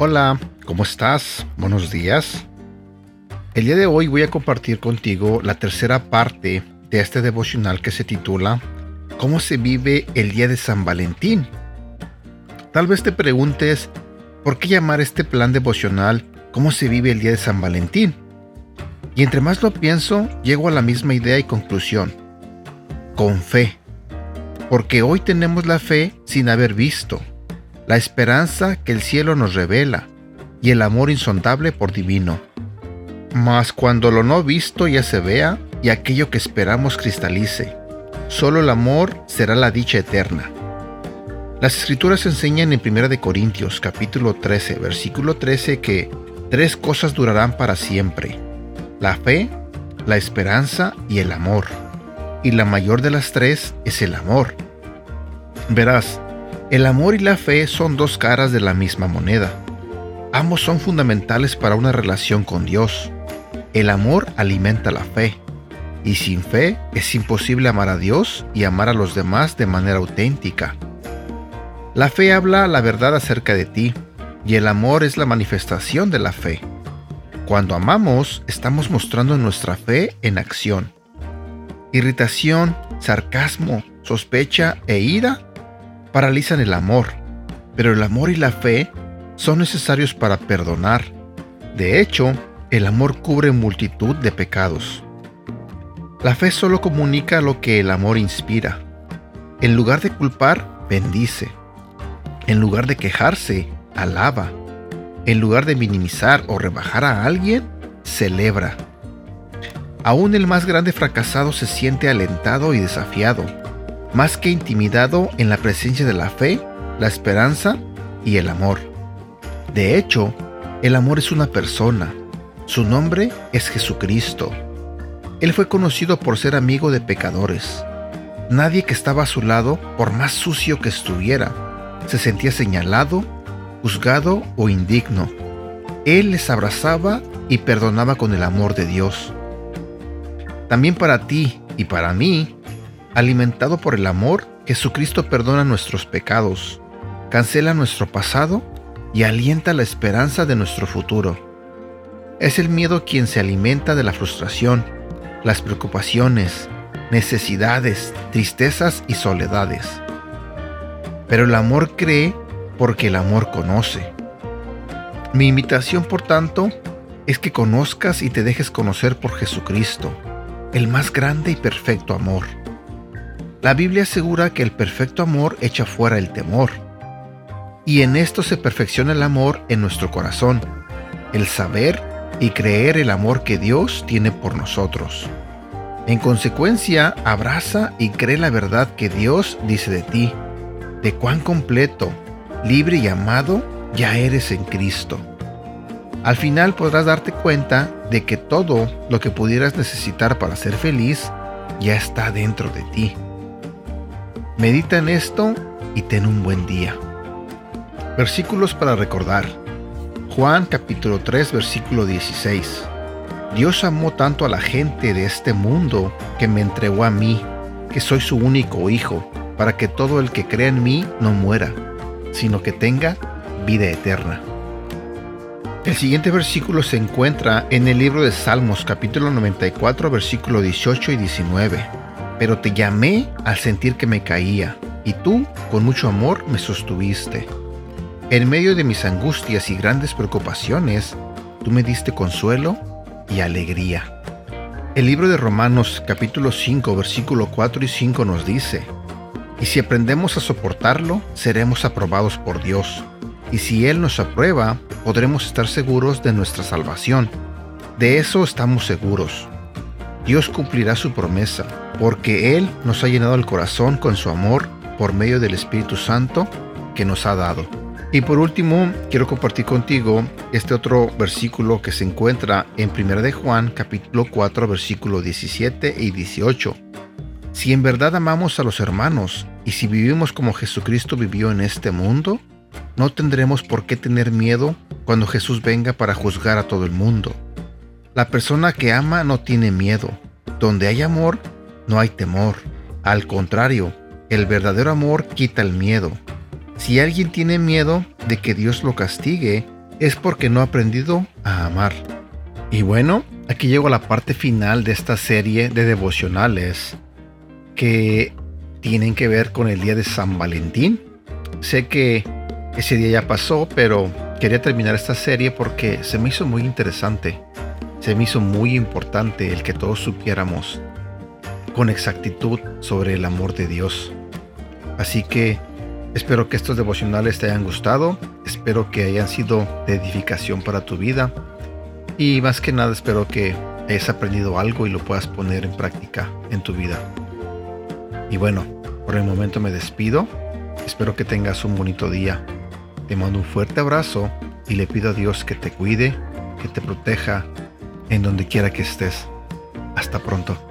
Hola, ¿cómo estás? Buenos días. El día de hoy voy a compartir contigo la tercera parte de este devocional que se titula ¿Cómo se vive el día de San Valentín? Tal vez te preguntes, ¿por qué llamar este plan devocional ¿Cómo se vive el día de San Valentín? Y entre más lo pienso, llego a la misma idea y conclusión. Con fe. Porque hoy tenemos la fe sin haber visto la esperanza que el cielo nos revela y el amor insondable por divino. Mas cuando lo no visto ya se vea y aquello que esperamos cristalice, solo el amor será la dicha eterna. Las escrituras enseñan en 1 Corintios capítulo 13 versículo 13 que tres cosas durarán para siempre, la fe, la esperanza y el amor. Y la mayor de las tres es el amor. Verás, el amor y la fe son dos caras de la misma moneda. Ambos son fundamentales para una relación con Dios. El amor alimenta la fe, y sin fe es imposible amar a Dios y amar a los demás de manera auténtica. La fe habla la verdad acerca de ti, y el amor es la manifestación de la fe. Cuando amamos, estamos mostrando nuestra fe en acción. Irritación, sarcasmo, sospecha e ira paralizan el amor, pero el amor y la fe son necesarios para perdonar. De hecho, el amor cubre multitud de pecados. La fe solo comunica lo que el amor inspira. En lugar de culpar, bendice. En lugar de quejarse, alaba. En lugar de minimizar o rebajar a alguien, celebra. Aún el más grande fracasado se siente alentado y desafiado más que intimidado en la presencia de la fe, la esperanza y el amor. De hecho, el amor es una persona. Su nombre es Jesucristo. Él fue conocido por ser amigo de pecadores. Nadie que estaba a su lado, por más sucio que estuviera, se sentía señalado, juzgado o indigno. Él les abrazaba y perdonaba con el amor de Dios. También para ti y para mí, Alimentado por el amor, Jesucristo perdona nuestros pecados, cancela nuestro pasado y alienta la esperanza de nuestro futuro. Es el miedo quien se alimenta de la frustración, las preocupaciones, necesidades, tristezas y soledades. Pero el amor cree porque el amor conoce. Mi invitación, por tanto, es que conozcas y te dejes conocer por Jesucristo, el más grande y perfecto amor. La Biblia asegura que el perfecto amor echa fuera el temor. Y en esto se perfecciona el amor en nuestro corazón, el saber y creer el amor que Dios tiene por nosotros. En consecuencia, abraza y cree la verdad que Dios dice de ti, de cuán completo, libre y amado ya eres en Cristo. Al final podrás darte cuenta de que todo lo que pudieras necesitar para ser feliz ya está dentro de ti. Medita en esto y ten un buen día. Versículos para recordar. Juan capítulo 3 versículo 16. Dios amó tanto a la gente de este mundo que me entregó a mí, que soy su único hijo, para que todo el que crea en mí no muera, sino que tenga vida eterna. El siguiente versículo se encuentra en el libro de Salmos capítulo 94 versículo 18 y 19 pero te llamé al sentir que me caía, y tú, con mucho amor, me sostuviste. En medio de mis angustias y grandes preocupaciones, tú me diste consuelo y alegría. El libro de Romanos capítulo 5 versículo 4 y 5 nos dice, y si aprendemos a soportarlo, seremos aprobados por Dios, y si Él nos aprueba, podremos estar seguros de nuestra salvación. De eso estamos seguros Dios cumplirá su promesa, porque Él nos ha llenado el corazón con su amor por medio del Espíritu Santo que nos ha dado. Y por último, quiero compartir contigo este otro versículo que se encuentra en 1 de Juan capítulo 4 versículo 17 y 18. Si en verdad amamos a los hermanos y si vivimos como Jesucristo vivió en este mundo, no tendremos por qué tener miedo cuando Jesús venga para juzgar a todo el mundo. La persona que ama no tiene miedo. Donde hay amor, no hay temor. Al contrario, el verdadero amor quita el miedo. Si alguien tiene miedo de que Dios lo castigue, es porque no ha aprendido a amar. Y bueno, aquí llego a la parte final de esta serie de devocionales que tienen que ver con el día de San Valentín. Sé que ese día ya pasó, pero quería terminar esta serie porque se me hizo muy interesante. Se me hizo muy importante el que todos supiéramos con exactitud sobre el amor de Dios. Así que espero que estos devocionales te hayan gustado, espero que hayan sido de edificación para tu vida y más que nada espero que hayas aprendido algo y lo puedas poner en práctica en tu vida. Y bueno, por el momento me despido, espero que tengas un bonito día. Te mando un fuerte abrazo y le pido a Dios que te cuide, que te proteja en donde quiera que estés. Hasta pronto.